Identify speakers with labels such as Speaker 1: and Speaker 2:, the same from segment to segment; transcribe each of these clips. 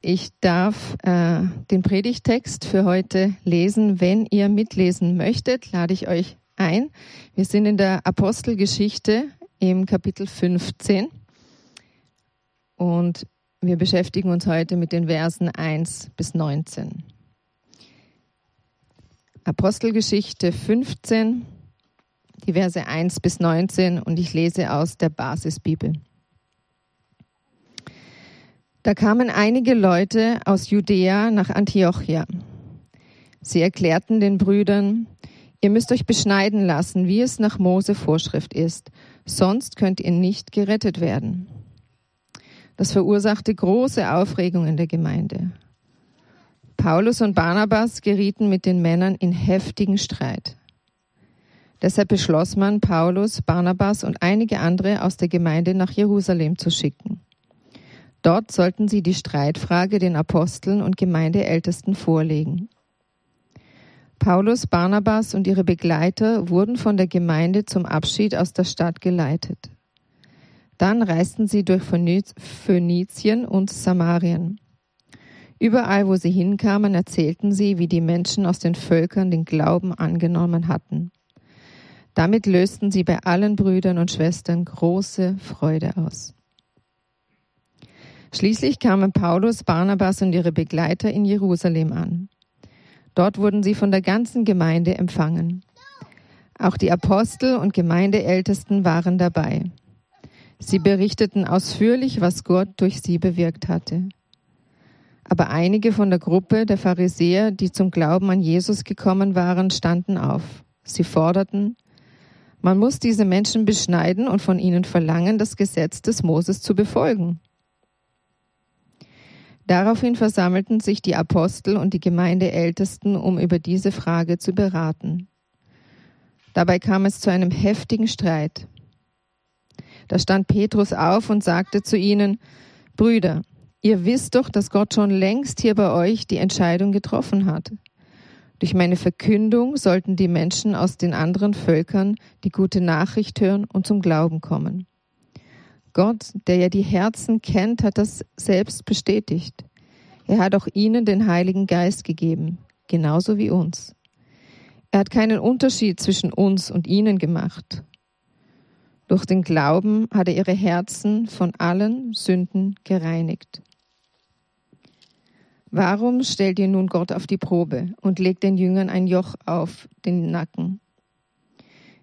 Speaker 1: Ich darf äh, den Predigtext für heute lesen. Wenn ihr mitlesen möchtet, lade ich euch ein. Wir sind in der Apostelgeschichte im Kapitel 15 und wir beschäftigen uns heute mit den Versen 1 bis 19. Apostelgeschichte 15, die Verse 1 bis 19 und ich lese aus der Basisbibel. Da kamen einige Leute aus Judäa nach Antiochia. Sie erklärten den Brüdern, ihr müsst euch beschneiden lassen, wie es nach Mose Vorschrift ist, sonst könnt ihr nicht gerettet werden. Das verursachte große Aufregung in der Gemeinde. Paulus und Barnabas gerieten mit den Männern in heftigen Streit. Deshalb beschloss man, Paulus, Barnabas und einige andere aus der Gemeinde nach Jerusalem zu schicken. Dort sollten sie die Streitfrage den Aposteln und Gemeindeältesten vorlegen. Paulus, Barnabas und ihre Begleiter wurden von der Gemeinde zum Abschied aus der Stadt geleitet. Dann reisten sie durch Phönizien und Samarien. Überall, wo sie hinkamen, erzählten sie, wie die Menschen aus den Völkern den Glauben angenommen hatten. Damit lösten sie bei allen Brüdern und Schwestern große Freude aus. Schließlich kamen Paulus, Barnabas und ihre Begleiter in Jerusalem an. Dort wurden sie von der ganzen Gemeinde empfangen. Auch die Apostel und Gemeindeältesten waren dabei. Sie berichteten ausführlich, was Gott durch sie bewirkt hatte. Aber einige von der Gruppe der Pharisäer, die zum Glauben an Jesus gekommen waren, standen auf. Sie forderten, man muss diese Menschen beschneiden und von ihnen verlangen, das Gesetz des Moses zu befolgen. Daraufhin versammelten sich die Apostel und die Gemeindeältesten, um über diese Frage zu beraten. Dabei kam es zu einem heftigen Streit. Da stand Petrus auf und sagte zu ihnen, Brüder, ihr wisst doch, dass Gott schon längst hier bei euch die Entscheidung getroffen hat. Durch meine Verkündung sollten die Menschen aus den anderen Völkern die gute Nachricht hören und zum Glauben kommen. Gott, der ja die Herzen kennt, hat das selbst bestätigt. Er hat auch ihnen den Heiligen Geist gegeben, genauso wie uns. Er hat keinen Unterschied zwischen uns und ihnen gemacht. Durch den Glauben hat er ihre Herzen von allen Sünden gereinigt. Warum stellt ihr nun Gott auf die Probe und legt den Jüngern ein Joch auf den Nacken?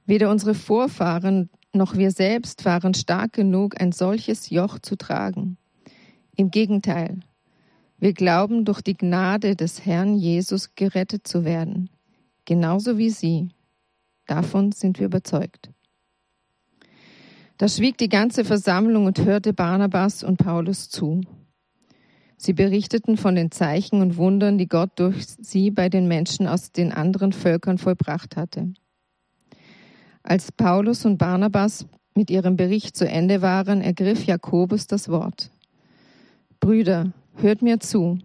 Speaker 1: Weder unsere Vorfahren noch wir selbst waren stark genug, ein solches Joch zu tragen. Im Gegenteil, wir glauben durch die Gnade des Herrn Jesus gerettet zu werden, genauso wie Sie. Davon sind wir überzeugt. Da schwieg die ganze Versammlung und hörte Barnabas und Paulus zu. Sie berichteten von den Zeichen und Wundern, die Gott durch sie bei den Menschen aus den anderen Völkern vollbracht hatte. Als Paulus und Barnabas mit ihrem Bericht zu Ende waren, ergriff Jakobus das Wort. Brüder, hört mir zu.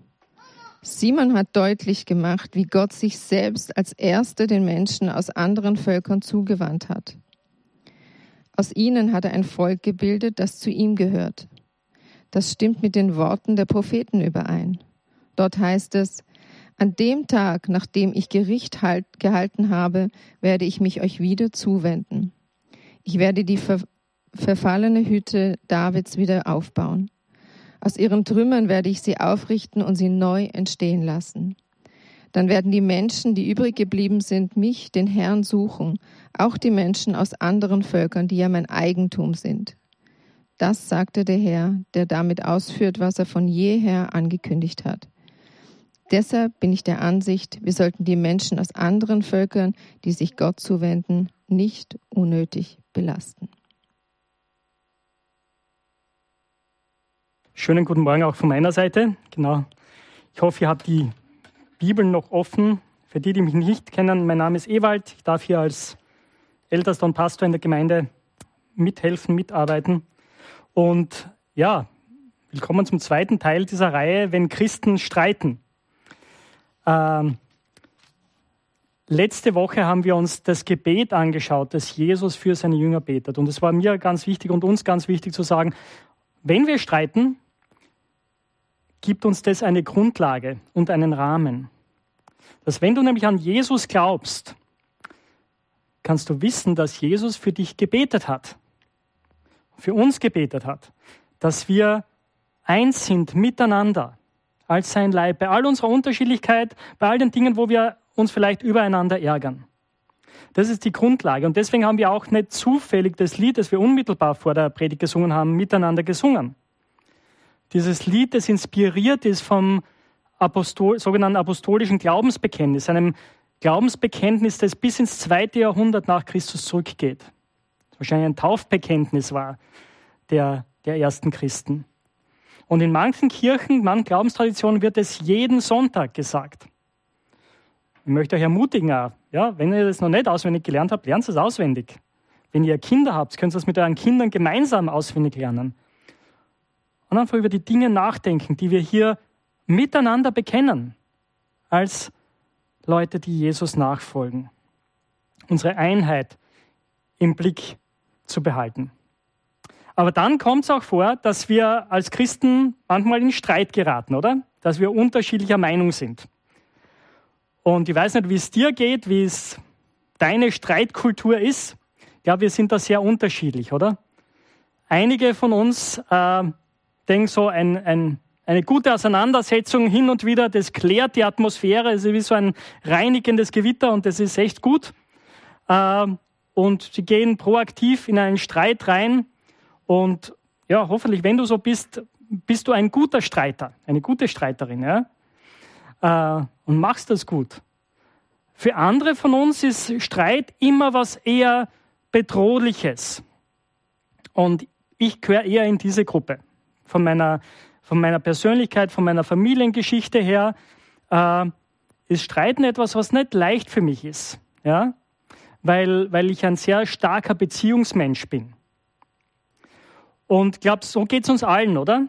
Speaker 1: Simon hat deutlich gemacht, wie Gott sich selbst als Erster den Menschen aus anderen Völkern zugewandt hat. Aus ihnen hat er ein Volk gebildet, das zu ihm gehört. Das stimmt mit den Worten der Propheten überein. Dort heißt es, an dem Tag, nachdem ich Gericht halt, gehalten habe, werde ich mich euch wieder zuwenden. Ich werde die ver verfallene Hütte Davids wieder aufbauen. Aus ihren Trümmern werde ich sie aufrichten und sie neu entstehen lassen. Dann werden die Menschen, die übrig geblieben sind, mich, den Herrn, suchen, auch die Menschen aus anderen Völkern, die ja mein Eigentum sind. Das sagte der Herr, der damit ausführt, was er von jeher angekündigt hat. Deshalb bin ich der Ansicht, wir sollten die Menschen aus anderen Völkern, die sich Gott zuwenden, nicht unnötig belasten.
Speaker 2: Schönen guten Morgen auch von meiner Seite. Genau. Ich hoffe, ihr habt die Bibeln noch offen. Für die, die mich nicht kennen, mein Name ist Ewald. Ich darf hier als Ältester und Pastor in der Gemeinde mithelfen, mitarbeiten. Und ja, willkommen zum zweiten Teil dieser Reihe, wenn Christen streiten. Ähm, letzte Woche haben wir uns das Gebet angeschaut, das Jesus für seine Jünger betet. Und es war mir ganz wichtig und uns ganz wichtig zu sagen, wenn wir streiten, gibt uns das eine Grundlage und einen Rahmen. Dass wenn du nämlich an Jesus glaubst, kannst du wissen, dass Jesus für dich gebetet hat, für uns gebetet hat, dass wir eins sind miteinander als sein Leib, bei all unserer Unterschiedlichkeit, bei all den Dingen, wo wir uns vielleicht übereinander ärgern. Das ist die Grundlage. Und deswegen haben wir auch nicht zufällig das Lied, das wir unmittelbar vor der Predigt gesungen haben, miteinander gesungen. Dieses Lied, das inspiriert ist vom Apostol, sogenannten apostolischen Glaubensbekenntnis, einem Glaubensbekenntnis, das bis ins zweite Jahrhundert nach Christus zurückgeht. Das wahrscheinlich ein Taufbekenntnis war der, der ersten Christen. Und in manchen Kirchen, manchen Glaubenstraditionen wird es jeden Sonntag gesagt. Ich möchte euch ermutigen, ja, wenn ihr das noch nicht auswendig gelernt habt, lernt es auswendig. Wenn ihr Kinder habt, könnt ihr es mit euren Kindern gemeinsam auswendig lernen. Und einfach über die Dinge nachdenken, die wir hier miteinander bekennen, als Leute, die Jesus nachfolgen. Unsere Einheit im Blick zu behalten. Aber dann kommt es auch vor, dass wir als Christen manchmal in Streit geraten, oder? Dass wir unterschiedlicher Meinung sind. Und ich weiß nicht, wie es dir geht, wie es deine Streitkultur ist. Ja, wir sind da sehr unterschiedlich, oder? Einige von uns äh, denken so, ein, ein, eine gute Auseinandersetzung hin und wieder, das klärt die Atmosphäre, es ist wie so ein reinigendes Gewitter und das ist echt gut. Äh, und sie gehen proaktiv in einen Streit rein und ja, hoffentlich, wenn du so bist, bist du ein guter Streiter, eine gute Streiterin. Ja? äh, und machst das gut. Für andere von uns ist Streit immer was eher Bedrohliches. Und ich gehöre eher in diese Gruppe. Von meiner, von meiner Persönlichkeit, von meiner Familiengeschichte her äh, ist Streiten etwas, was nicht leicht für mich ist. Ja? Weil, weil ich ein sehr starker Beziehungsmensch bin. Und ich glaube, so geht es uns allen, oder?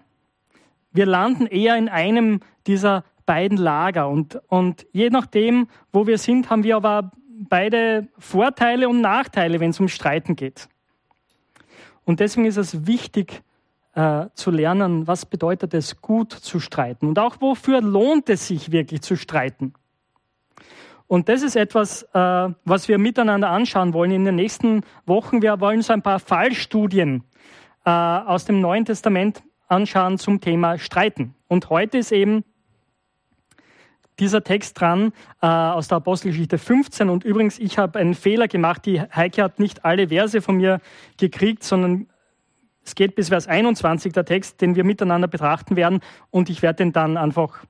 Speaker 2: Wir landen eher in einem dieser beiden Lager. Und, und je nachdem, wo wir sind, haben wir aber beide Vorteile und Nachteile, wenn es um Streiten geht. Und deswegen ist es wichtig äh, zu lernen, was bedeutet es, gut zu streiten und auch wofür lohnt es sich wirklich zu streiten. Und das ist etwas, äh, was wir miteinander anschauen wollen in den nächsten Wochen. Wir wollen so ein paar Fallstudien äh, aus dem Neuen Testament anschauen zum Thema Streiten. Und heute ist eben dieser Text dran äh, aus der Apostelgeschichte 15. Und übrigens, ich habe einen Fehler gemacht. Die Heike hat nicht alle Verse von mir gekriegt, sondern es geht bis Vers 21 der Text, den wir miteinander betrachten werden. Und ich werde den dann einfach,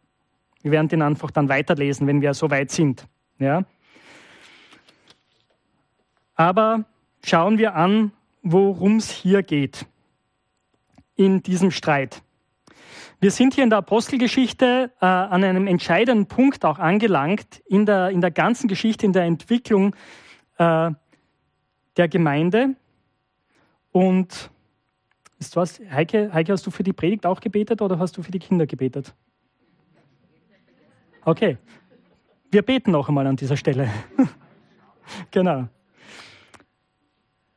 Speaker 2: wir werden den einfach dann weiterlesen, wenn wir so weit sind. Ja. Aber schauen wir an, worum es hier geht in diesem Streit. Wir sind hier in der Apostelgeschichte äh, an einem entscheidenden Punkt auch angelangt in der, in der ganzen Geschichte, in der Entwicklung äh, der Gemeinde. Und ist was, Heike, Heike, hast du für die Predigt auch gebetet oder hast du für die Kinder gebetet? Okay. Wir beten noch einmal an dieser Stelle. genau.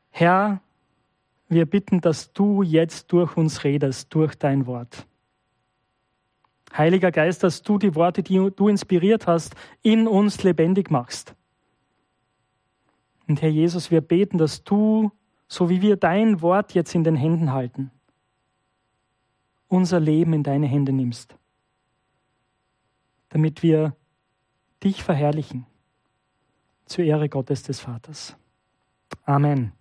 Speaker 2: Herr, wir bitten, dass du jetzt durch uns redest, durch dein Wort. Heiliger Geist, dass du die Worte, die du inspiriert hast, in uns lebendig machst. Und Herr Jesus, wir beten, dass du, so wie wir dein Wort jetzt in den Händen halten, unser Leben in deine Hände nimmst, damit wir dich verherrlichen, zur Ehre Gottes des Vaters. Amen.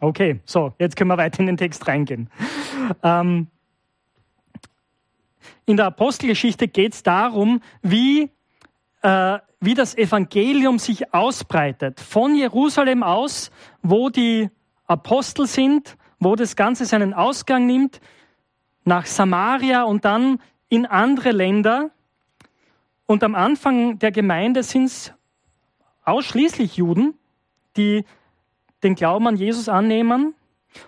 Speaker 2: Okay, so, jetzt können wir weiter in den Text reingehen. Ähm, in der Apostelgeschichte geht es darum, wie, äh, wie das Evangelium sich ausbreitet. Von Jerusalem aus, wo die Apostel sind, wo das Ganze seinen Ausgang nimmt, nach Samaria und dann in andere Länder. Und am Anfang der Gemeinde sind es ausschließlich Juden, die den Glauben an Jesus annehmen.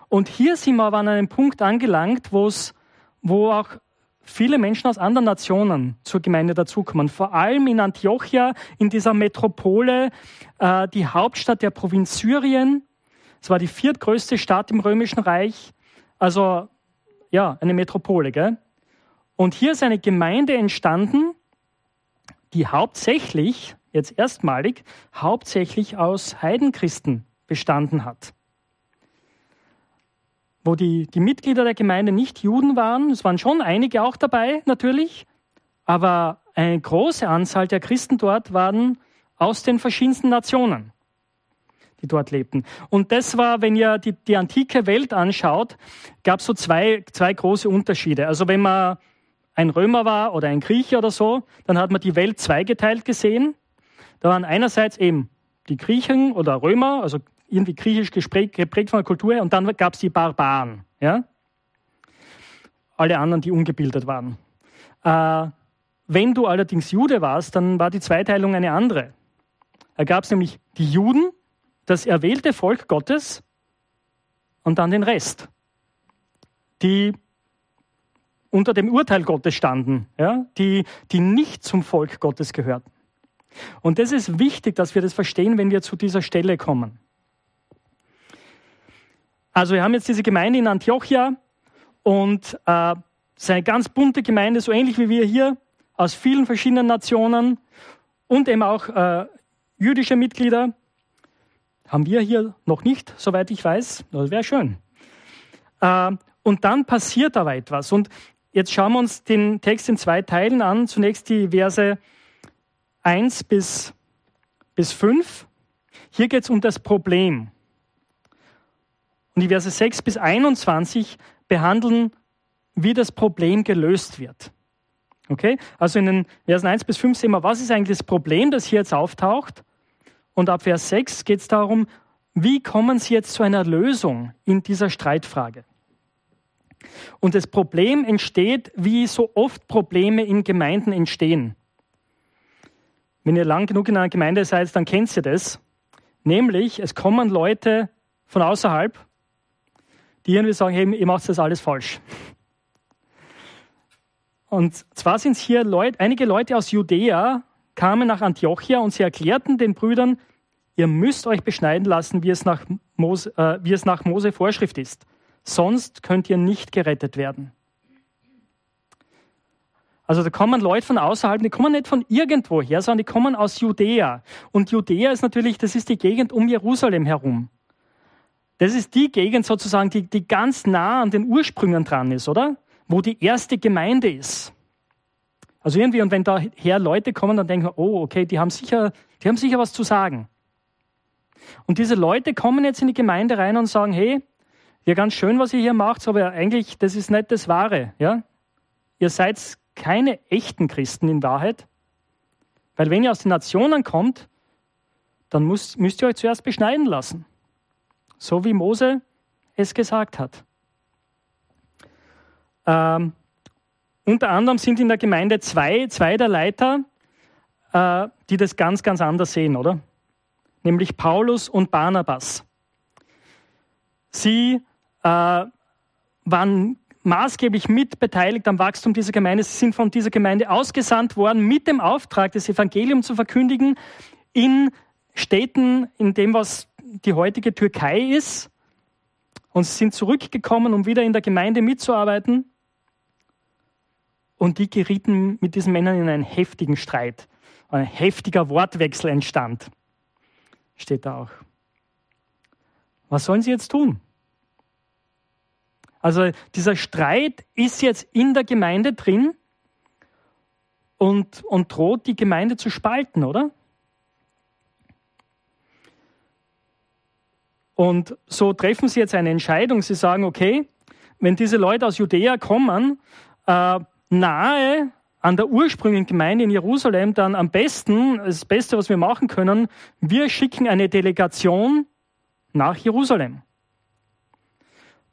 Speaker 2: Und hier sind wir aber an einem Punkt angelangt, wo auch viele Menschen aus anderen Nationen zur Gemeinde dazukommen. Vor allem in Antiochia, in dieser Metropole, äh, die Hauptstadt der Provinz Syrien. Es war die viertgrößte Stadt im Römischen Reich. Also, ja, eine Metropole, gell? Und hier ist eine Gemeinde entstanden, die hauptsächlich, jetzt erstmalig, hauptsächlich aus Heidenchristen bestanden hat. Wo die, die Mitglieder der Gemeinde nicht Juden waren, es waren schon einige auch dabei natürlich, aber eine große Anzahl der Christen dort waren aus den verschiedensten Nationen, die dort lebten. Und das war, wenn ihr die, die antike Welt anschaut, gab es so zwei, zwei große Unterschiede. Also wenn man ein Römer war oder ein Grieche oder so, dann hat man die Welt zweigeteilt gesehen. Da waren einerseits eben die Griechen oder Römer, also irgendwie griechisch geprägt von der Kultur und dann gab es die Barbaren. Ja? Alle anderen, die ungebildet waren. Äh, wenn du allerdings Jude warst, dann war die Zweiteilung eine andere. Da gab es nämlich die Juden, das erwählte Volk Gottes und dann den Rest, die unter dem Urteil Gottes standen, ja, die, die nicht zum Volk Gottes gehörten. Und das ist wichtig, dass wir das verstehen, wenn wir zu dieser Stelle kommen. Also wir haben jetzt diese Gemeinde in Antiochia und äh, es ist eine ganz bunte Gemeinde, so ähnlich wie wir hier, aus vielen verschiedenen Nationen und eben auch äh, jüdische Mitglieder. Haben wir hier noch nicht, soweit ich weiß. Das wäre schön. Äh, und dann passiert aber etwas. Und Jetzt schauen wir uns den Text in zwei Teilen an. Zunächst die Verse 1 bis, bis 5. Hier geht es um das Problem. Und die Verse 6 bis 21 behandeln, wie das Problem gelöst wird. Okay? Also in den Versen 1 bis 5 sehen wir, was ist eigentlich das Problem, das hier jetzt auftaucht. Und ab Vers 6 geht es darum, wie kommen Sie jetzt zu einer Lösung in dieser Streitfrage. Und das Problem entsteht, wie so oft Probleme in Gemeinden entstehen. Wenn ihr lang genug in einer Gemeinde seid, dann kennt ihr das. Nämlich, es kommen Leute von außerhalb, die irgendwie sagen, hey, ihr macht das alles falsch. Und zwar sind es hier Leute, einige Leute aus Judäa, kamen nach Antiochia und sie erklärten den Brüdern, ihr müsst euch beschneiden lassen, wie es nach Mose, äh, wie es nach Mose Vorschrift ist sonst könnt ihr nicht gerettet werden. Also da kommen Leute von außerhalb, die kommen nicht von irgendwo her, sondern die kommen aus Judäa. Und Judäa ist natürlich, das ist die Gegend um Jerusalem herum. Das ist die Gegend sozusagen, die, die ganz nah an den Ursprüngen dran ist, oder? Wo die erste Gemeinde ist. Also irgendwie, und wenn daher Leute kommen, dann denken wir, oh, okay, die haben sicher, die haben sicher was zu sagen. Und diese Leute kommen jetzt in die Gemeinde rein und sagen, hey, ja, ganz schön, was ihr hier macht, aber eigentlich, das ist nicht das Wahre. Ja? Ihr seid keine echten Christen in Wahrheit. Weil wenn ihr aus den Nationen kommt, dann müsst, müsst ihr euch zuerst beschneiden lassen. So wie Mose es gesagt hat. Ähm, unter anderem sind in der Gemeinde zwei, zwei der Leiter, äh, die das ganz, ganz anders sehen, oder? Nämlich Paulus und Barnabas. Sie äh, waren maßgeblich mitbeteiligt am Wachstum dieser Gemeinde. Sie sind von dieser Gemeinde ausgesandt worden mit dem Auftrag, das Evangelium zu verkündigen in Städten, in dem, was die heutige Türkei ist. Und sind zurückgekommen, um wieder in der Gemeinde mitzuarbeiten. Und die gerieten mit diesen Männern in einen heftigen Streit. Ein heftiger Wortwechsel entstand. Steht da auch. Was sollen sie jetzt tun? Also dieser Streit ist jetzt in der Gemeinde drin und, und droht die Gemeinde zu spalten, oder? Und so treffen sie jetzt eine Entscheidung. Sie sagen, okay, wenn diese Leute aus Judäa kommen, äh, nahe an der ursprünglichen Gemeinde in Jerusalem, dann am besten, das Beste, was wir machen können, wir schicken eine Delegation nach Jerusalem.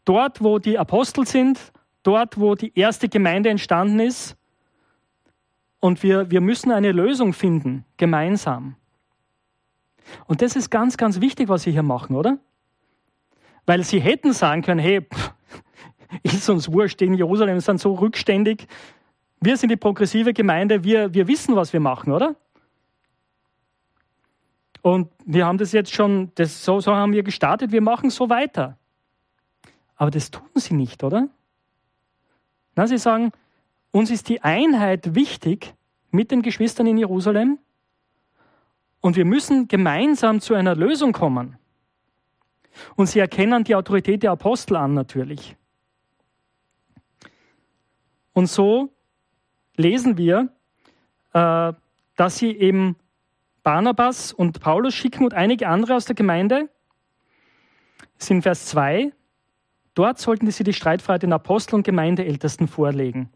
Speaker 2: Dort, wo die Apostel sind, dort, wo die erste Gemeinde entstanden ist. Und wir, wir müssen eine Lösung finden, gemeinsam. Und das ist ganz, ganz wichtig, was sie hier machen, oder? Weil sie hätten sagen können, hey, ist uns wurscht, in Jerusalem sind so rückständig. Wir sind die progressive Gemeinde, wir, wir wissen, was wir machen, oder? Und wir haben das jetzt schon, das, so, so haben wir gestartet, wir machen so weiter. Aber das tun sie nicht, oder? Na, sie sagen, uns ist die Einheit wichtig mit den Geschwistern in Jerusalem und wir müssen gemeinsam zu einer Lösung kommen. Und sie erkennen die Autorität der Apostel an natürlich. Und so lesen wir, äh, dass sie eben Barnabas und Paulus schicken und einige andere aus der Gemeinde. Das ist in Vers 2. Dort sollten sie die Streitfreiheit den Apostel und Gemeindeältesten vorlegen.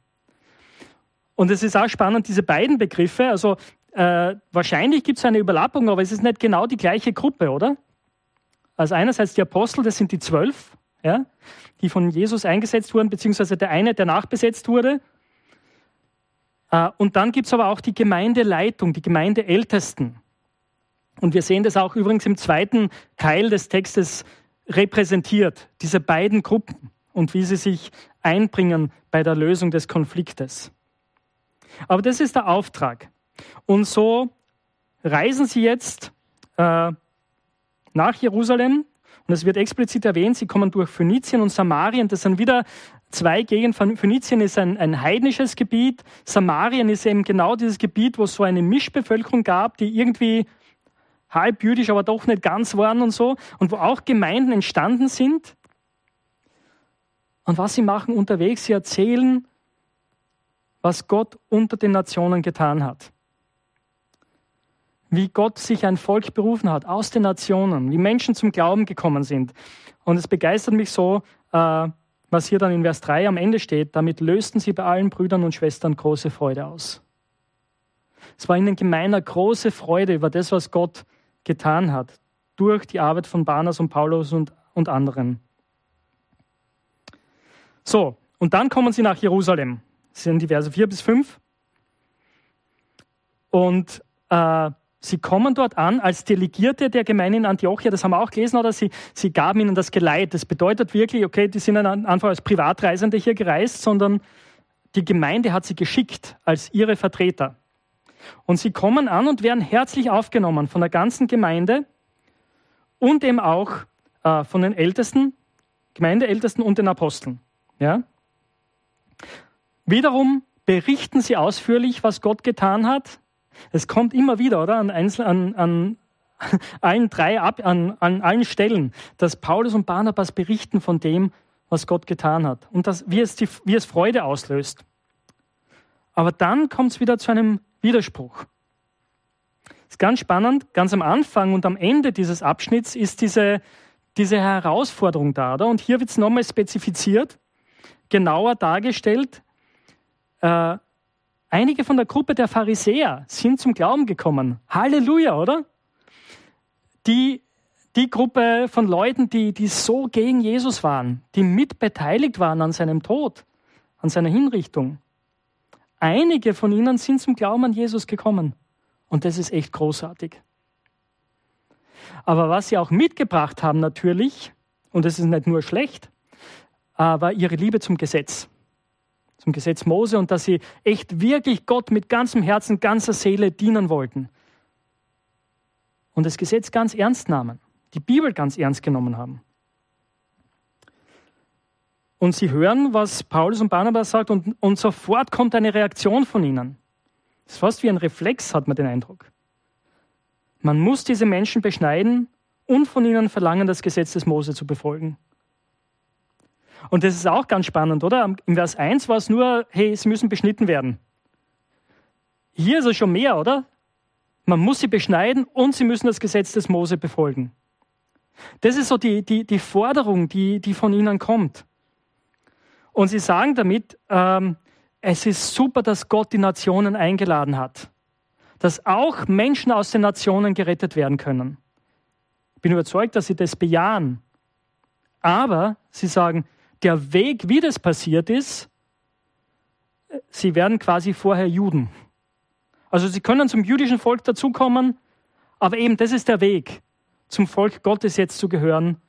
Speaker 2: Und es ist auch spannend, diese beiden Begriffe, also äh, wahrscheinlich gibt es eine Überlappung, aber es ist nicht genau die gleiche Gruppe, oder? Also einerseits die Apostel, das sind die zwölf, ja, die von Jesus eingesetzt wurden, beziehungsweise der eine, der nachbesetzt wurde. Äh, und dann gibt es aber auch die Gemeindeleitung, die Gemeindeältesten. Und wir sehen das auch übrigens im zweiten Teil des Textes repräsentiert, diese beiden Gruppen und wie sie sich einbringen bei der Lösung des Konfliktes. Aber das ist der Auftrag. Und so reisen sie jetzt äh, nach Jerusalem. Und es wird explizit erwähnt, sie kommen durch Phönizien und Samarien. Das sind wieder zwei Gegenden. Phönizien ist ein, ein heidnisches Gebiet. Samarien ist eben genau dieses Gebiet, wo es so eine Mischbevölkerung gab, die irgendwie halb jüdisch, aber doch nicht ganz waren und so. Und wo auch Gemeinden entstanden sind. Und was sie machen unterwegs, sie erzählen was Gott unter den Nationen getan hat. Wie Gott sich ein Volk berufen hat aus den Nationen, wie Menschen zum Glauben gekommen sind. Und es begeistert mich so, äh, was hier dann in Vers 3 am Ende steht, damit lösten sie bei allen Brüdern und Schwestern große Freude aus. Es war ihnen gemeiner große Freude über das, was Gott getan hat, durch die Arbeit von Barnas und Paulus und, und anderen. So, und dann kommen sie nach Jerusalem. Das sind die Verse 4 bis 5. Und äh, sie kommen dort an als Delegierte der Gemeinde in Antiochia. Das haben wir auch gelesen, oder? Sie, sie gaben ihnen das Geleit. Das bedeutet wirklich, okay, die sind einfach als Privatreisende hier gereist, sondern die Gemeinde hat sie geschickt als ihre Vertreter. Und sie kommen an und werden herzlich aufgenommen von der ganzen Gemeinde und eben auch äh, von den Ältesten, Gemeindeältesten und den Aposteln. Ja? Wiederum berichten sie ausführlich, was Gott getan hat. Es kommt immer wieder, oder? An, Einzel an, an allen drei, ab, an, an allen Stellen, dass Paulus und Barnabas berichten von dem, was Gott getan hat und das, wie, es die, wie es Freude auslöst. Aber dann kommt es wieder zu einem Widerspruch. Ist ganz spannend. Ganz am Anfang und am Ende dieses Abschnitts ist diese, diese Herausforderung da. Oder? Und hier wird es nochmal spezifiziert, genauer dargestellt, äh, einige von der Gruppe der Pharisäer sind zum Glauben gekommen. Halleluja, oder? Die, die Gruppe von Leuten, die, die so gegen Jesus waren, die mitbeteiligt waren an seinem Tod, an seiner Hinrichtung. Einige von ihnen sind zum Glauben an Jesus gekommen. Und das ist echt großartig. Aber was sie auch mitgebracht haben natürlich, und das ist nicht nur schlecht, war ihre Liebe zum Gesetz zum Gesetz Mose und dass sie echt wirklich Gott mit ganzem Herzen, ganzer Seele dienen wollten. Und das Gesetz ganz ernst nahmen, die Bibel ganz ernst genommen haben. Und sie hören, was Paulus und Barnabas sagt und, und sofort kommt eine Reaktion von ihnen. Das ist fast wie ein Reflex, hat man den Eindruck. Man muss diese Menschen beschneiden und von ihnen verlangen, das Gesetz des Mose zu befolgen. Und das ist auch ganz spannend, oder? Im Vers 1 war es nur, hey, sie müssen beschnitten werden. Hier ist es schon mehr, oder? Man muss sie beschneiden und sie müssen das Gesetz des Mose befolgen. Das ist so die, die, die Forderung, die, die von ihnen kommt. Und sie sagen damit, ähm, es ist super, dass Gott die Nationen eingeladen hat. Dass auch Menschen aus den Nationen gerettet werden können. Ich bin überzeugt, dass sie das bejahen. Aber sie sagen, der Weg, wie das passiert ist, sie werden quasi vorher Juden. Also sie können zum jüdischen Volk dazukommen, aber eben das ist der Weg, zum Volk Gottes jetzt zu gehören.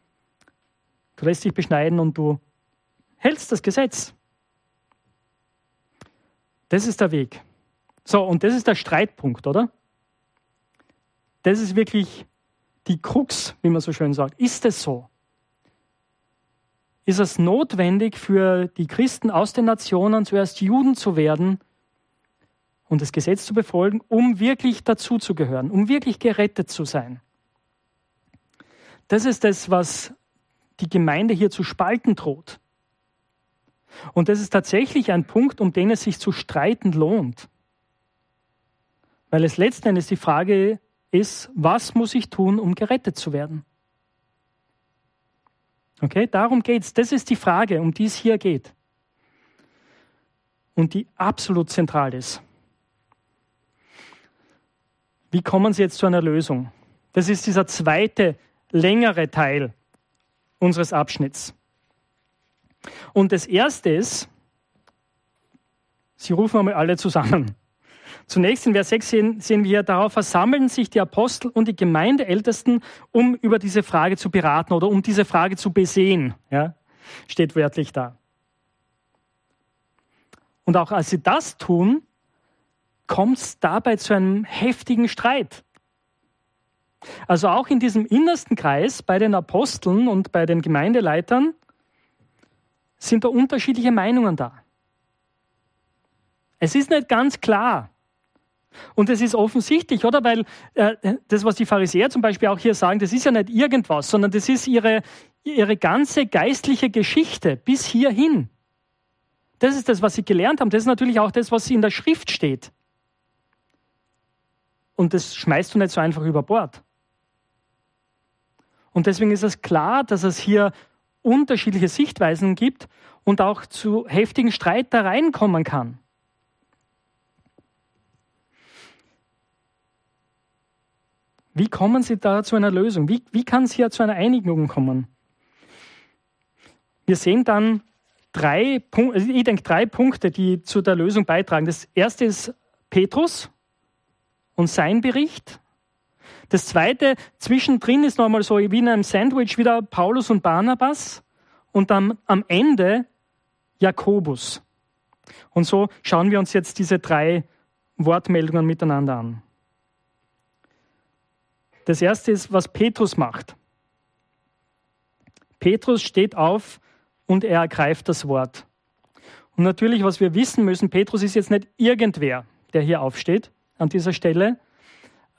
Speaker 2: Du lässt dich beschneiden und du hältst das Gesetz. Das ist der Weg. So, und das ist der Streitpunkt, oder? Das ist wirklich die Krux, wie man so schön sagt. Ist es so? Ist es notwendig für die Christen aus den Nationen zuerst Juden zu werden und das Gesetz zu befolgen, um wirklich dazuzugehören, um wirklich gerettet zu sein. Das ist das, was die Gemeinde hier zu spalten droht. Und das ist tatsächlich ein Punkt, um den es sich zu streiten lohnt. Weil es letzten Endes die Frage ist, was muss ich tun, um gerettet zu werden? Okay, darum geht's. Das ist die Frage, um die es hier geht. Und die absolut zentral ist. Wie kommen Sie jetzt zu einer Lösung? Das ist dieser zweite, längere Teil unseres Abschnitts. Und das erste ist, Sie rufen einmal alle zusammen. Zunächst in Vers 6 sehen, sehen wir, darauf versammeln sich die Apostel und die Gemeindeältesten, um über diese Frage zu beraten oder um diese Frage zu besehen. Ja, steht wörtlich da. Und auch als sie das tun, kommt es dabei zu einem heftigen Streit. Also auch in diesem innersten Kreis bei den Aposteln und bei den Gemeindeleitern sind da unterschiedliche Meinungen da. Es ist nicht ganz klar. Und es ist offensichtlich, oder? Weil äh, das, was die Pharisäer zum Beispiel auch hier sagen, das ist ja nicht irgendwas, sondern das ist ihre, ihre ganze geistliche Geschichte bis hierhin. Das ist das, was sie gelernt haben. Das ist natürlich auch das, was in der Schrift steht. Und das schmeißt du nicht so einfach über Bord. Und deswegen ist es klar, dass es hier unterschiedliche Sichtweisen gibt und auch zu heftigen Streitereien kommen kann. Wie kommen Sie da zu einer Lösung? Wie, wie kann es hier zu einer Einigung kommen? Wir sehen dann drei, also ich denke, drei Punkte, die zu der Lösung beitragen. Das erste ist Petrus und sein Bericht. Das zweite, zwischendrin ist nochmal so wie in einem Sandwich wieder Paulus und Barnabas und dann am Ende Jakobus. Und so schauen wir uns jetzt diese drei Wortmeldungen miteinander an. Das erste ist, was Petrus macht. Petrus steht auf und er ergreift das Wort. Und natürlich, was wir wissen müssen, Petrus ist jetzt nicht irgendwer, der hier aufsteht an dieser Stelle,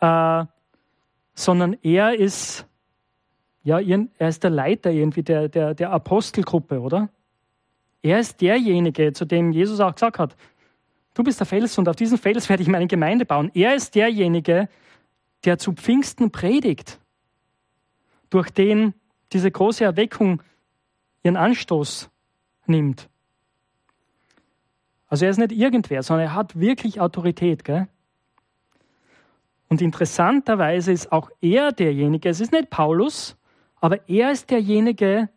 Speaker 2: äh, sondern er ist, ja, er ist der Leiter irgendwie der, der, der Apostelgruppe, oder? Er ist derjenige, zu dem Jesus auch gesagt hat, du bist der Fels und auf diesen Fels werde ich meine Gemeinde bauen. Er ist derjenige, der zu Pfingsten predigt, durch den diese große Erweckung ihren Anstoß nimmt. Also er ist nicht irgendwer, sondern er hat wirklich Autorität. Gell? Und interessanterweise ist auch er derjenige, es ist nicht Paulus, aber er ist derjenige,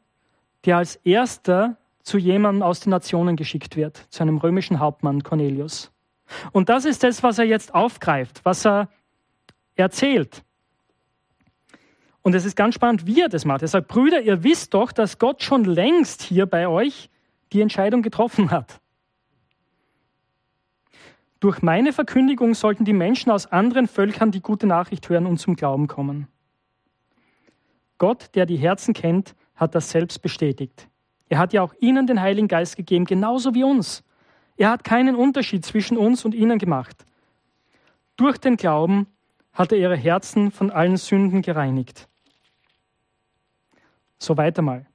Speaker 2: der als erster zu jemandem aus den Nationen geschickt wird, zu einem römischen Hauptmann Cornelius. Und das ist das, was er jetzt aufgreift, was er erzählt. Und es ist ganz spannend, wie er das macht. Er sagt, Brüder, ihr wisst doch, dass Gott schon längst hier bei euch die Entscheidung getroffen hat. Durch meine Verkündigung sollten die Menschen aus anderen Völkern die gute Nachricht hören und zum Glauben kommen. Gott, der die Herzen kennt, hat das selbst bestätigt. Er hat ja auch ihnen den Heiligen Geist gegeben, genauso wie uns. Er hat keinen Unterschied zwischen uns und ihnen gemacht. Durch den Glauben hat er ihre Herzen von allen Sünden gereinigt. So weiter mal.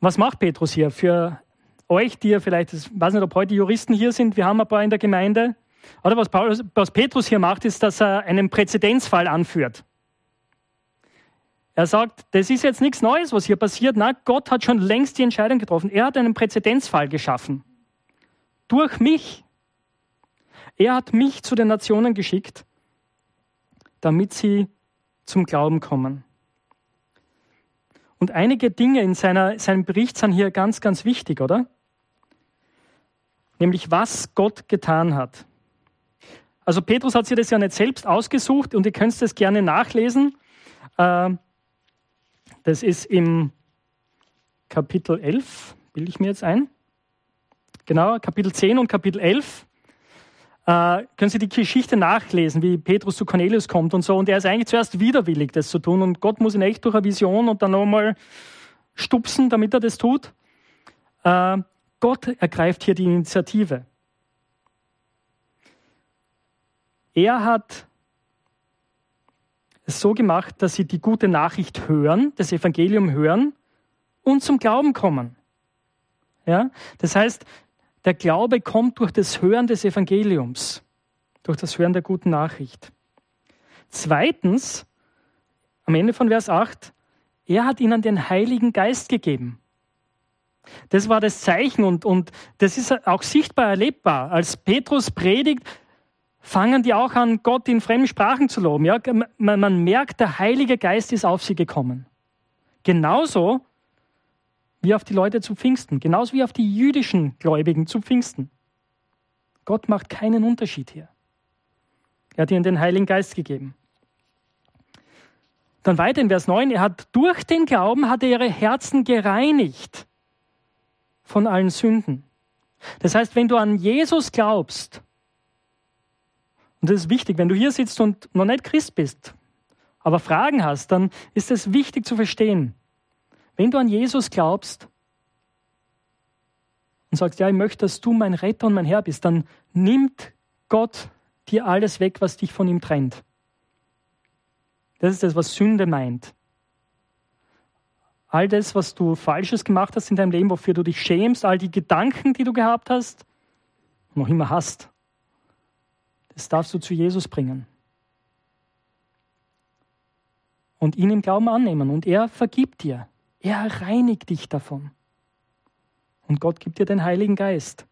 Speaker 2: Was macht Petrus hier für euch, die ihr vielleicht, ich weiß nicht, ob heute Juristen hier sind, wir haben ein paar in der Gemeinde. Oder was, Paulus, was Petrus hier macht, ist, dass er einen Präzedenzfall anführt. Er sagt, das ist jetzt nichts Neues, was hier passiert. Na, Gott hat schon längst die Entscheidung getroffen. Er hat einen Präzedenzfall geschaffen. Durch mich. Er hat mich zu den Nationen geschickt damit sie zum Glauben kommen. Und einige Dinge in seiner, seinem Bericht sind hier ganz, ganz wichtig, oder? Nämlich, was Gott getan hat. Also Petrus hat sich das ja nicht selbst ausgesucht und ihr könnt es gerne nachlesen. Äh, das ist im Kapitel 11, bilde ich mir jetzt ein. Genau, Kapitel 10 und Kapitel 11 äh, können Sie die Geschichte nachlesen, wie Petrus zu Cornelius kommt und so. Und er ist eigentlich zuerst widerwillig, das zu tun. Und Gott muss ihn echt durch eine Vision und dann nochmal stupsen, damit er das tut. Äh, Gott ergreift hier die Initiative. Er hat es so gemacht, dass sie die gute Nachricht hören, das Evangelium hören und zum Glauben kommen. Ja? Das heißt, der Glaube kommt durch das Hören des Evangeliums, durch das Hören der guten Nachricht. Zweitens, am Ende von Vers 8, er hat ihnen den Heiligen Geist gegeben. Das war das Zeichen und, und das ist auch sichtbar erlebbar. Als Petrus predigt, fangen die auch an, Gott in fremden Sprachen zu loben. Ja? Man, man merkt, der Heilige Geist ist auf sie gekommen. Genauso wie auf die Leute zu Pfingsten, genauso wie auf die jüdischen Gläubigen zu Pfingsten. Gott macht keinen Unterschied hier. Er hat ihnen den Heiligen Geist gegeben. Dann weiter in Vers 9, er hat durch den Glauben hat er ihre Herzen gereinigt von allen Sünden. Das heißt, wenn du an Jesus glaubst, und das ist wichtig, wenn du hier sitzt und noch nicht Christ bist, aber Fragen hast, dann ist es wichtig zu verstehen. Wenn du an Jesus glaubst und sagst, ja, ich möchte, dass du mein Retter und mein Herr bist, dann nimmt Gott dir alles weg, was dich von ihm trennt. Das ist das, was Sünde meint. All das, was du Falsches gemacht hast in deinem Leben, wofür du dich schämst, all die Gedanken, die du gehabt hast, noch immer hast. Das darfst du zu Jesus bringen. Und ihn im Glauben annehmen. Und er vergibt dir. Er reinigt dich davon. Und Gott gibt dir den Heiligen Geist.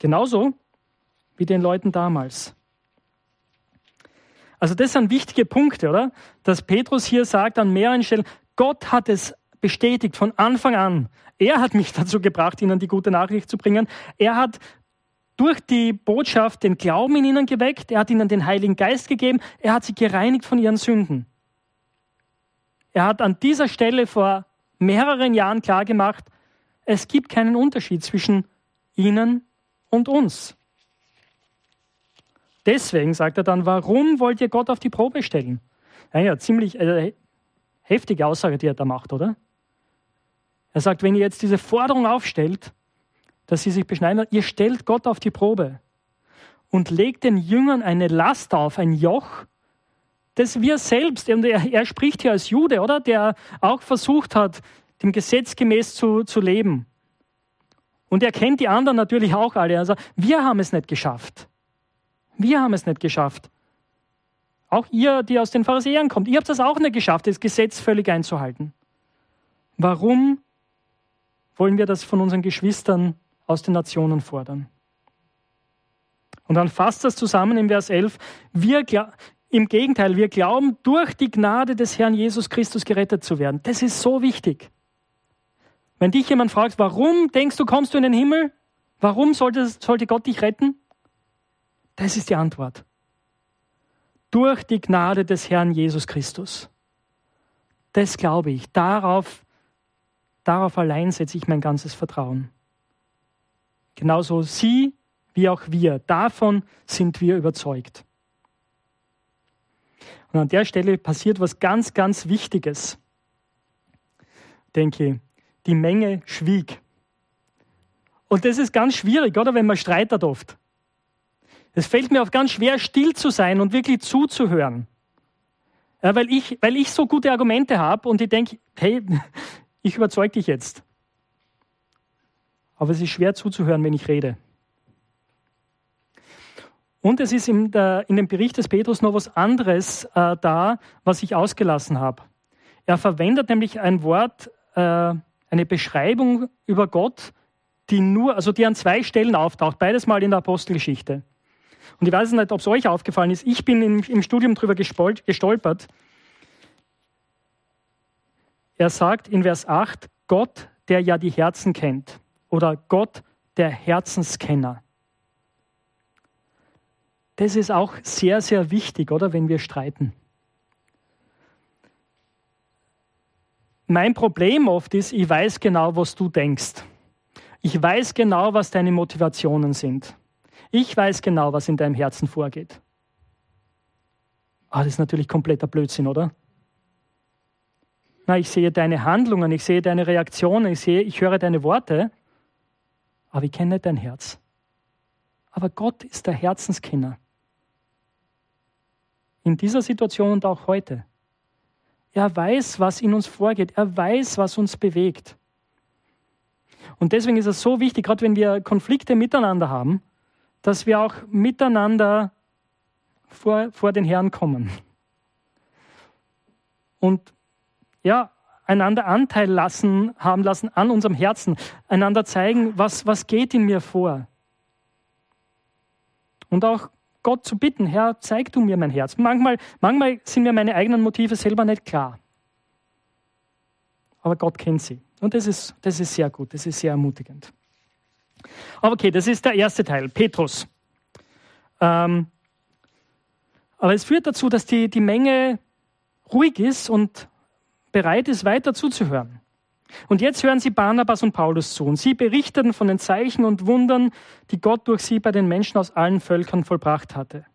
Speaker 2: Genauso wie den Leuten damals. Also das sind wichtige Punkte, oder? Dass Petrus hier sagt an mehreren Stellen, Gott hat es bestätigt von Anfang an. Er hat mich dazu gebracht, ihnen die gute Nachricht zu bringen. Er hat durch die Botschaft den Glauben in ihnen geweckt, er hat ihnen den Heiligen Geist gegeben, er hat sie gereinigt von ihren Sünden. Er hat an dieser Stelle vor mehreren Jahren klargemacht, es gibt keinen Unterschied zwischen ihnen und uns. Deswegen sagt er dann, warum wollt ihr Gott auf die Probe stellen? Ja, ziemlich äh, heftige Aussage, die er da macht, oder? Er sagt, wenn ihr jetzt diese Forderung aufstellt, dass sie sich beschneiden. Ihr stellt Gott auf die Probe und legt den Jüngern eine Last auf, ein Joch, das wir selbst, und er, er spricht hier als Jude, oder? Der auch versucht hat, dem Gesetz gemäß zu, zu leben. Und er kennt die anderen natürlich auch alle. Also, wir haben es nicht geschafft. Wir haben es nicht geschafft. Auch ihr, die aus den Pharisäern kommt, ihr habt das auch nicht geschafft, das Gesetz völlig einzuhalten. Warum wollen wir das von unseren Geschwistern aus den Nationen fordern. Und dann fasst das zusammen im Vers 11. Wir, Im Gegenteil, wir glauben, durch die Gnade des Herrn Jesus Christus gerettet zu werden. Das ist so wichtig. Wenn dich jemand fragt, warum denkst du, kommst du in den Himmel? Warum sollte, sollte Gott dich retten? Das ist die Antwort. Durch die Gnade des Herrn Jesus Christus. Das glaube ich. Darauf, darauf allein setze ich mein ganzes Vertrauen. Genauso sie wie auch wir. Davon sind wir überzeugt. Und an der Stelle passiert was ganz, ganz Wichtiges. Denke, die Menge schwieg. Und das ist ganz schwierig, oder? Wenn man streitet oft. Es fällt mir oft ganz schwer, still zu sein und wirklich zuzuhören. Ja, weil, ich, weil ich so gute Argumente habe und ich denke, hey, ich überzeuge dich jetzt aber es ist schwer zuzuhören, wenn ich rede. Und es ist in, der, in dem Bericht des Petrus noch was anderes äh, da, was ich ausgelassen habe. Er verwendet nämlich ein Wort, äh, eine Beschreibung über Gott, die nur, also die an zwei Stellen auftaucht, beides mal in der Apostelgeschichte. Und ich weiß nicht, ob es euch aufgefallen ist. Ich bin im, im Studium darüber gestolpert. Er sagt in Vers 8, Gott, der ja die Herzen kennt oder Gott der Herzenskenner. Das ist auch sehr, sehr wichtig, oder wenn wir streiten. Mein Problem oft ist, ich weiß genau, was du denkst. Ich weiß genau, was deine Motivationen sind. Ich weiß genau, was in deinem Herzen vorgeht. Ah, das ist natürlich kompletter Blödsinn, oder? na, ich sehe deine Handlungen, ich sehe deine Reaktionen, ich sehe, ich höre deine Worte, aber ich kenne nicht dein Herz. Aber Gott ist der Herzenskenner. In dieser Situation und auch heute. Er weiß, was in uns vorgeht. Er weiß, was uns bewegt. Und deswegen ist es so wichtig, gerade wenn wir Konflikte miteinander haben, dass wir auch miteinander vor, vor den Herrn kommen. Und ja, einander Anteil lassen, haben lassen an unserem Herzen, einander zeigen, was, was geht in mir vor. Und auch Gott zu bitten, Herr, zeig du mir mein Herz. Manchmal, manchmal sind mir meine eigenen Motive selber nicht klar. Aber Gott kennt sie. Und das ist, das ist sehr gut, das ist sehr ermutigend. Aber okay, das ist der erste Teil, Petrus. Ähm, aber es führt dazu, dass die, die Menge ruhig ist und bereit ist, weiter zuzuhören. Und jetzt hören sie Barnabas und Paulus zu und sie berichteten von den Zeichen und Wundern, die Gott durch sie bei den Menschen aus allen Völkern vollbracht hatte.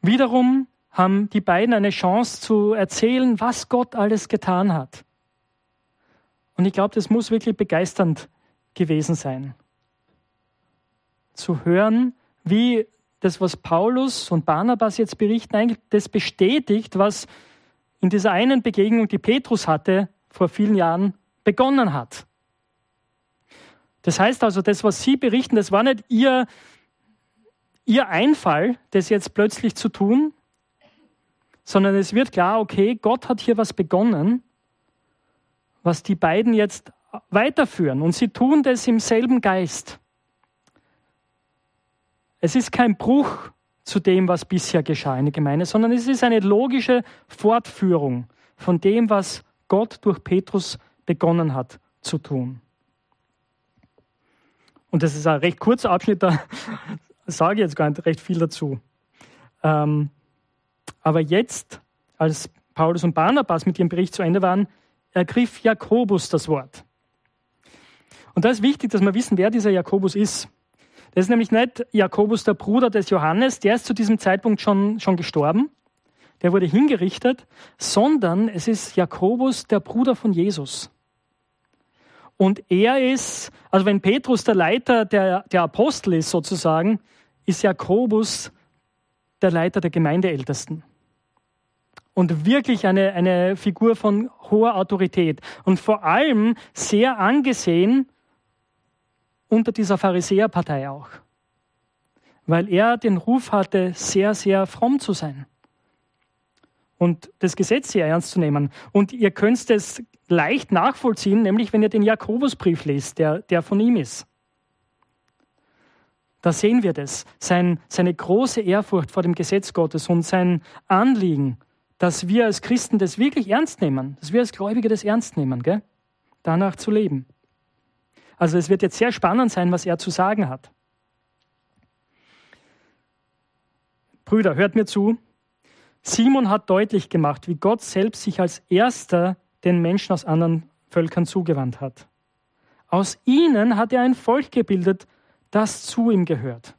Speaker 2: Wiederum haben die beiden eine Chance zu erzählen, was Gott alles getan hat. Und ich glaube, das muss wirklich begeisternd gewesen sein. Zu hören, wie das, was Paulus und Barnabas jetzt berichten, eigentlich das bestätigt, was in dieser einen Begegnung, die Petrus hatte, vor vielen Jahren begonnen hat. Das heißt also, das, was Sie berichten, das war nicht Ihr, Ihr Einfall, das jetzt plötzlich zu tun, sondern es wird klar, okay, Gott hat hier was begonnen, was die beiden jetzt weiterführen. Und sie tun das im selben Geist. Es ist kein Bruch zu dem, was bisher geschah in der Gemeinde, sondern es ist eine logische Fortführung von dem, was Gott durch Petrus begonnen hat zu tun. Und das ist ein recht kurzer Abschnitt, da sage ich jetzt gar nicht recht viel dazu. Ähm, aber jetzt, als Paulus und Barnabas mit ihrem Bericht zu Ende waren, ergriff Jakobus das Wort. Und da ist wichtig, dass wir wissen, wer dieser Jakobus ist. Das ist nämlich nicht Jakobus, der Bruder des Johannes, der ist zu diesem Zeitpunkt schon, schon gestorben, der wurde hingerichtet, sondern es ist Jakobus, der Bruder von Jesus. Und er ist, also wenn Petrus der Leiter der, der Apostel ist sozusagen, ist Jakobus der Leiter der Gemeindeältesten. Und wirklich eine, eine Figur von hoher Autorität. Und vor allem sehr angesehen unter dieser Pharisäerpartei auch. Weil er den Ruf hatte, sehr, sehr fromm zu sein. Und das Gesetz sehr ernst zu nehmen. Und ihr könnt es leicht nachvollziehen, nämlich wenn ihr den Jakobusbrief lest, der, der von ihm ist. Da sehen wir das, sein, seine große Ehrfurcht vor dem Gesetz Gottes und sein Anliegen, dass wir als Christen das wirklich ernst nehmen, dass wir als Gläubige das ernst nehmen, gell? danach zu leben. Also es wird jetzt sehr spannend sein, was er zu sagen hat. Brüder, hört mir zu. Simon hat deutlich gemacht, wie Gott selbst sich als erster den Menschen aus anderen Völkern zugewandt hat. Aus ihnen hat er ein Volk gebildet, das zu ihm gehört.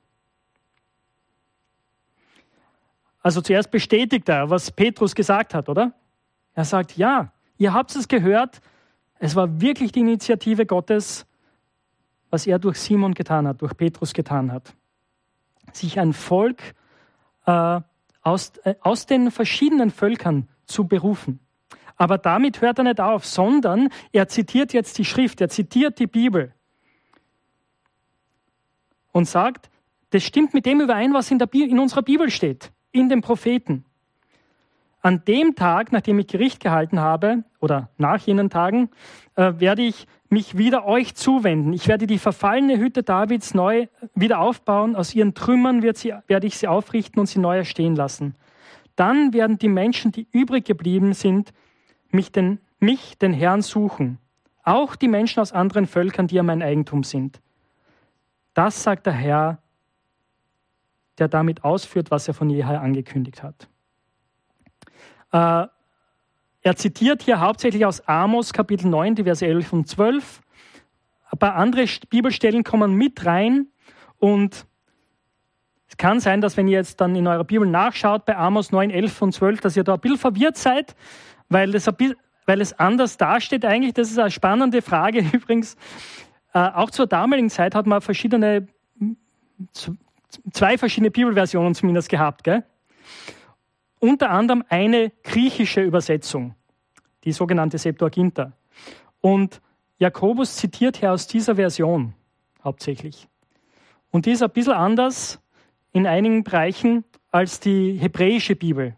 Speaker 2: Also zuerst bestätigt er, was Petrus gesagt hat, oder? Er sagt, ja, ihr habt es gehört, es war wirklich die Initiative Gottes, was er durch Simon getan hat, durch Petrus getan hat. Sich ein Volk äh, aus, äh, aus den verschiedenen Völkern zu berufen. Aber damit hört er nicht auf, sondern er zitiert jetzt die Schrift, er zitiert die Bibel und sagt, das stimmt mit dem überein, was in, der in unserer Bibel steht, in den Propheten. An dem Tag, nachdem ich Gericht gehalten habe, oder nach jenen Tagen, äh, werde ich mich wieder euch zuwenden. Ich werde die verfallene Hütte Davids neu wieder aufbauen. Aus ihren Trümmern sie, werde ich sie aufrichten und sie neu erstehen lassen. Dann werden die Menschen, die übrig geblieben sind, mich den, mich, den Herrn, suchen. Auch die Menschen aus anderen Völkern, die ja mein Eigentum sind. Das sagt der Herr, der damit ausführt, was er von jeher angekündigt hat. Äh, er zitiert hier hauptsächlich aus Amos Kapitel 9, die Verse 11 und 12. Ein paar andere Bibelstellen kommen mit rein und Es kann sein, dass wenn ihr jetzt dann in eurer Bibel nachschaut bei Amos 9, 11 und 12, dass ihr da ein bisschen verwirrt seid, weil, das bisschen, weil es anders dasteht eigentlich. Das ist eine spannende Frage übrigens. Äh, auch zur damaligen Zeit hat man verschiedene, zwei verschiedene Bibelversionen zumindest gehabt. Gell? Unter anderem eine griechische Übersetzung, die sogenannte Septuaginta. Und Jakobus zitiert hier aus dieser Version hauptsächlich. Und die ist ein bisschen anders in einigen Bereichen als die hebräische Bibel.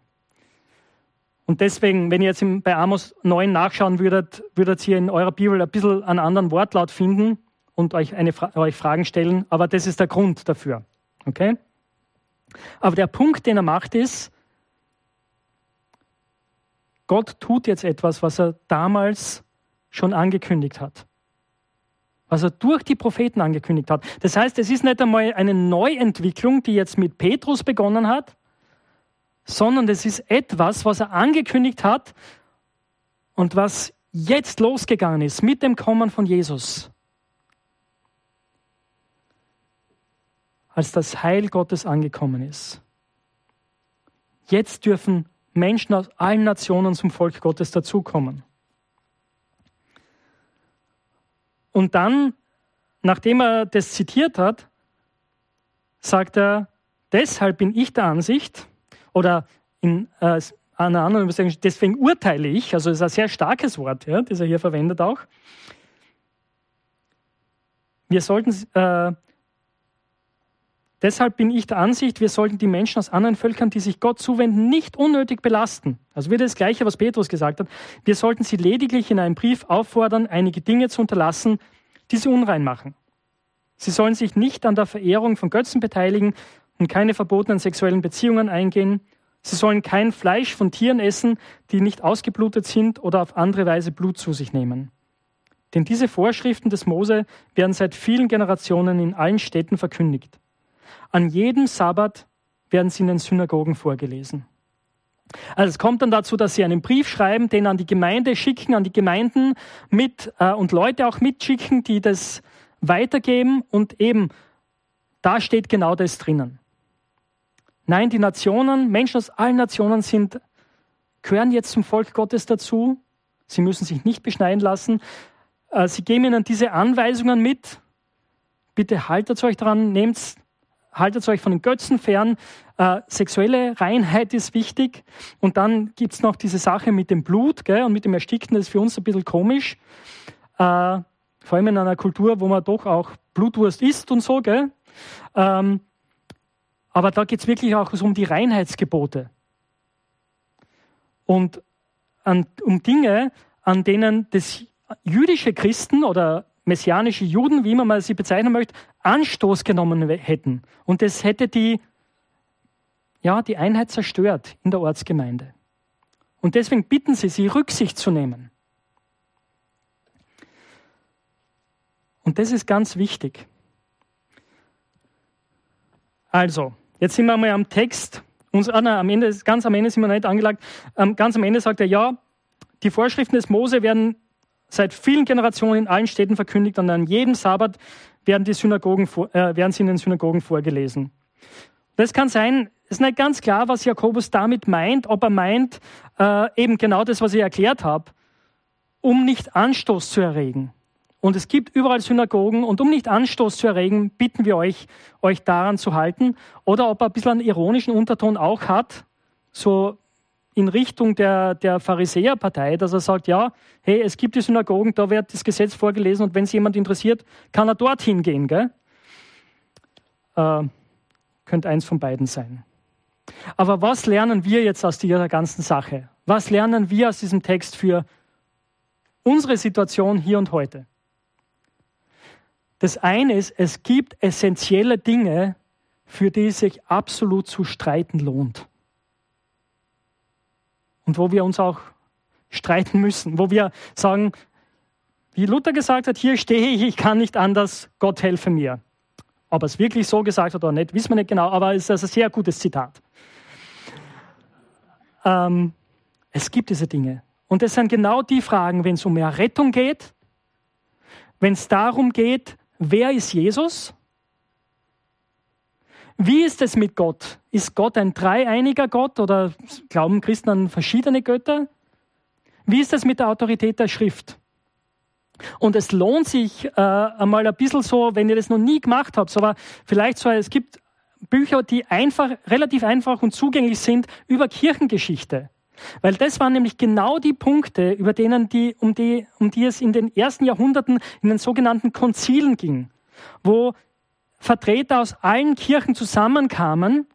Speaker 2: Und deswegen, wenn ihr jetzt bei Amos 9 nachschauen würdet, würdet ihr in eurer Bibel ein bisschen einen anderen Wortlaut finden und euch, eine, euch Fragen stellen. Aber das ist der Grund dafür. Okay? Aber der Punkt, den er macht, ist, Gott tut jetzt etwas, was er damals schon angekündigt hat. Was er durch die Propheten angekündigt hat. Das heißt, es ist nicht einmal eine Neuentwicklung, die jetzt mit Petrus begonnen hat, sondern es ist etwas, was er angekündigt hat und was jetzt losgegangen ist mit dem Kommen von Jesus. Als das Heil Gottes angekommen ist. Jetzt dürfen Menschen aus allen Nationen zum Volk Gottes dazukommen. Und dann, nachdem er das zitiert hat, sagt er, deshalb bin ich der Ansicht, oder in äh, einer anderen Übersetzung, deswegen urteile ich, also das ist ein sehr starkes Wort, ja, das er hier verwendet auch. Wir sollten äh, Deshalb bin ich der Ansicht, wir sollten die Menschen aus anderen Völkern, die sich Gott zuwenden, nicht unnötig belasten. Also wieder das Gleiche, was Petrus gesagt hat. Wir sollten sie lediglich in einem Brief auffordern, einige Dinge zu unterlassen, die sie unrein machen. Sie sollen sich nicht an der Verehrung von Götzen beteiligen und keine verbotenen sexuellen Beziehungen eingehen. Sie sollen kein Fleisch von Tieren essen, die nicht ausgeblutet sind oder auf andere Weise Blut zu sich nehmen. Denn diese Vorschriften des Mose werden seit vielen Generationen in allen Städten verkündigt. An jedem Sabbat werden sie in den Synagogen vorgelesen. Also es kommt dann dazu, dass sie einen Brief schreiben, den an die Gemeinde schicken, an die Gemeinden mit äh, und Leute auch mitschicken, die das weitergeben und eben da steht genau das drinnen. Nein, die Nationen, Menschen aus allen Nationen sind, gehören jetzt zum Volk Gottes dazu. Sie müssen sich nicht beschneiden lassen. Äh, sie geben ihnen diese Anweisungen mit. Bitte haltet euch daran, nehmt haltet euch von den Götzen fern. Äh, sexuelle Reinheit ist wichtig. Und dann gibt es noch diese Sache mit dem Blut gell, und mit dem Erstickten, das ist für uns ein bisschen komisch. Äh, vor allem in einer Kultur, wo man doch auch Blutwurst isst und so. Gell. Ähm, aber da geht es wirklich auch um die Reinheitsgebote. Und an, um Dinge, an denen das jüdische Christen oder messianische Juden, wie man mal sie bezeichnen möchte, Anstoß genommen hätten. Und das hätte die, ja, die Einheit zerstört in der Ortsgemeinde. Und deswegen bitten sie sie, Rücksicht zu nehmen. Und das ist ganz wichtig. Also, jetzt sind wir mal am Text. Uns, ah, nein, am Ende, ganz am Ende sind wir nicht angelagt. Ähm, ganz am Ende sagt er, ja, die Vorschriften des Mose werden seit vielen Generationen in allen Städten verkündigt und an jedem Sabbat werden, die Synagogen, äh, werden sie in den Synagogen vorgelesen. Das kann sein, es ist nicht ganz klar, was Jakobus damit meint, ob er meint, äh, eben genau das, was ich erklärt habe, um nicht Anstoß zu erregen. Und es gibt überall Synagogen und um nicht Anstoß zu erregen, bitten wir euch, euch daran zu halten. Oder ob er ein bisschen einen ironischen Unterton auch hat, so in Richtung der, der Pharisäerpartei, dass er sagt, ja, hey, es gibt die Synagogen, da wird das Gesetz vorgelesen und wenn es jemand interessiert, kann er dorthin gehen. Gell? Äh, könnte eins von beiden sein. Aber was lernen wir jetzt aus dieser ganzen Sache? Was lernen wir aus diesem Text für unsere Situation hier und heute? Das eine ist, es gibt essentielle Dinge, für die es sich absolut zu streiten lohnt und wo wir uns auch streiten müssen, wo wir sagen, wie Luther gesagt hat, hier stehe ich, ich kann nicht anders, Gott helfe mir. Ob er es wirklich so gesagt hat oder nicht, wissen wir nicht genau, aber es ist ein sehr gutes Zitat. Ähm, es gibt diese Dinge. Und es sind genau die Fragen, wenn es um Errettung geht, wenn es darum geht, wer ist Jesus, Wie ist es mit Gott? Ist Gott ein dreieiniger Gott oder glauben Christen an verschiedene Götter? Wie ist es mit der Autorität der Schrift? Und es lohnt sich äh, einmal ein bisschen so, wenn ihr das noch nie gemacht habt, aber vielleicht so, es gibt Bücher, die einfach, relativ einfach und zugänglich sind über Kirchengeschichte. Weil das waren nämlich genau die Punkte, über denen die, um die, um die es in den ersten Jahrhunderten in den sogenannten Konzilen ging, wo Vertreter aus allen Kirchen zusammenkamen,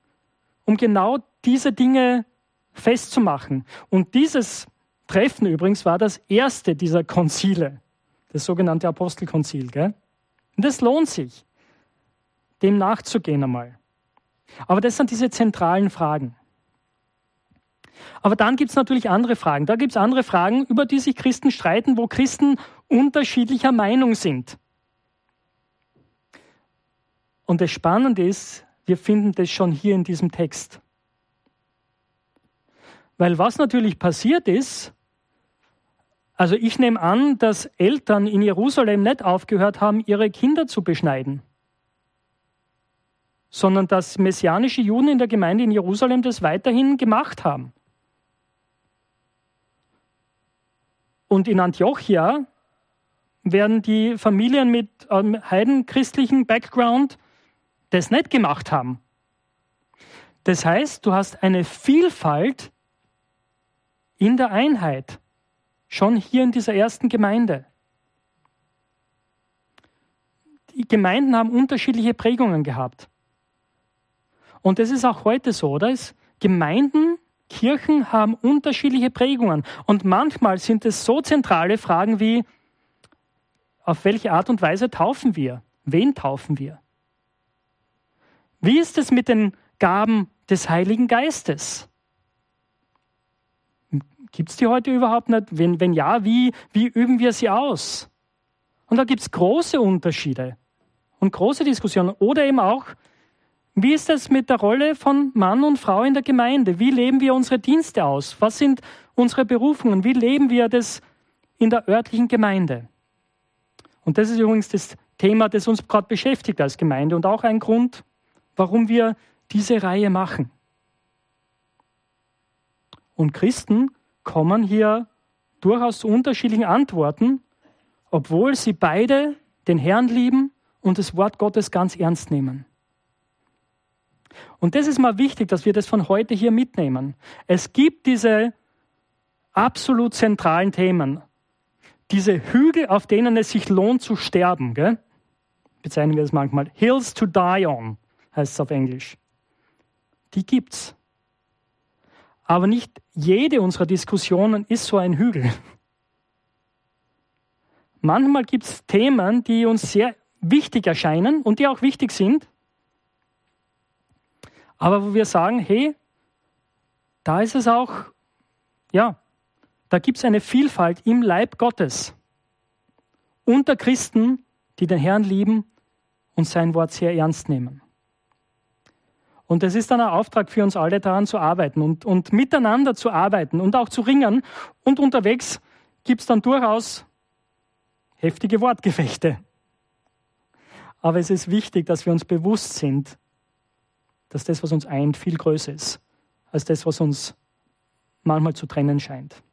Speaker 2: um genau diese Dinge festzumachen. Und dieses Treffen übrigens war das erste dieser Konzile, das sogenannte Apostelkonzil. Gell? Und es lohnt sich, dem nachzugehen einmal. Aber das sind diese zentralen Fragen. Aber dann gibt es natürlich andere Fragen. Da gibt es andere Fragen, über die sich Christen streiten, wo Christen unterschiedlicher Meinung sind. Und das Spannende ist, wir finden das schon hier in diesem Text. Weil was natürlich passiert ist, also ich nehme an, dass Eltern in Jerusalem nicht aufgehört haben, ihre Kinder zu beschneiden, sondern dass messianische Juden in der Gemeinde in Jerusalem das weiterhin gemacht haben. Und in Antiochia werden die Familien mit ähm, heidenchristlichem Background das nicht gemacht haben. Das heißt, du hast eine Vielfalt in der Einheit, schon hier in dieser ersten Gemeinde. Die Gemeinden haben unterschiedliche Prägungen gehabt. Und das ist auch heute so, oder? Gemeinden, Kirchen haben unterschiedliche Prägungen. Und manchmal sind es so zentrale Fragen wie, auf welche Art und Weise taufen wir? Wen taufen wir? Wie ist es mit den Gaben des Heiligen Geistes? Gibt es die heute überhaupt nicht? Wenn, wenn ja, wie, wie üben wir sie aus? Und da gibt es große Unterschiede und große Diskussionen. Oder eben auch, wie ist es mit der Rolle von Mann und Frau in der Gemeinde? Wie leben wir unsere Dienste aus? Was sind unsere Berufungen? Wie leben wir das in der örtlichen Gemeinde? Und das ist übrigens das Thema, das uns gerade beschäftigt als Gemeinde und auch ein Grund, warum wir diese Reihe machen. Und Christen kommen hier durchaus zu unterschiedlichen Antworten, obwohl sie beide den Herrn lieben und das Wort Gottes ganz ernst nehmen. Und das ist mal wichtig, dass wir das von heute hier mitnehmen. Es gibt diese absolut zentralen Themen, diese Hügel, auf denen es sich lohnt zu sterben. Gell? Bezeichnen wir das manchmal. Hills to die on heißt es auf Englisch. Die gibt's. Aber nicht jede unserer Diskussionen ist so ein Hügel. Manchmal gibt es Themen, die uns sehr wichtig erscheinen und die auch wichtig sind, aber wo wir sagen, hey, da ist es auch, ja, da gibt es eine Vielfalt im Leib Gottes unter Christen, die den Herrn lieben und sein Wort sehr ernst nehmen. Und es ist dann ein Auftrag für uns alle, daran zu arbeiten und, und miteinander zu arbeiten und auch zu ringen. Und unterwegs gibt es dann durchaus heftige Wortgefechte. Aber es ist wichtig, dass wir uns bewusst sind, dass das, was uns eint, viel größer ist als das, was uns manchmal zu trennen scheint.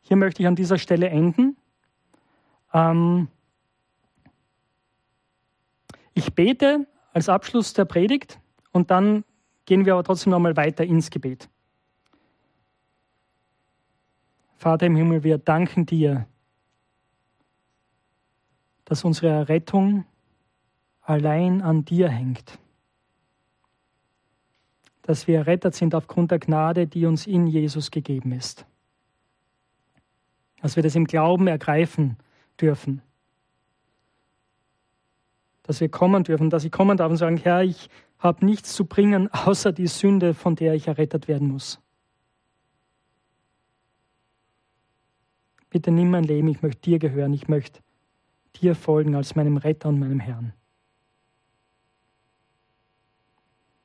Speaker 2: Hier möchte ich an dieser Stelle enden. Ähm ich bete als Abschluss der Predigt und dann gehen wir aber trotzdem nochmal weiter ins Gebet. Vater im Himmel, wir danken dir, dass unsere Rettung allein an dir hängt. Dass wir errettet sind aufgrund der Gnade, die uns in Jesus gegeben ist. Dass wir das im Glauben ergreifen dürfen dass wir kommen dürfen, dass ich kommen darf und sagen, Herr, ich habe nichts zu bringen, außer die Sünde, von der ich errettet werden muss. Bitte nimm mein Leben, ich möchte dir gehören, ich möchte dir folgen als meinem Retter und meinem Herrn.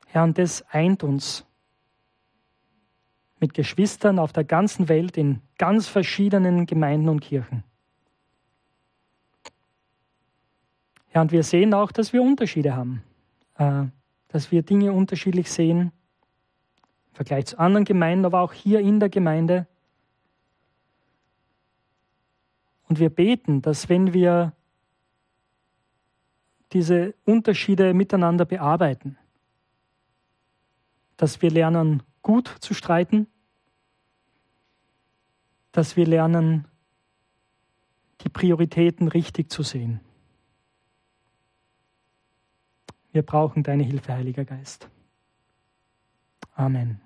Speaker 2: Herr, und das eint uns mit Geschwistern auf der ganzen Welt in ganz verschiedenen Gemeinden und Kirchen. Ja, und wir sehen auch, dass wir Unterschiede haben. äh, dass wir Dinge unterschiedlich sehen, im Vergleich zu anderen Gemeinden, aber auch hier in der Gemeinde. Und wir beten, dass wenn wir diese Unterschiede miteinander bearbeiten, dass wir lernen, gut zu streiten, dass wir lernen, die Prioritäten richtig zu sehen. Wir brauchen deine Hilfe, Heiliger Geist. Amen.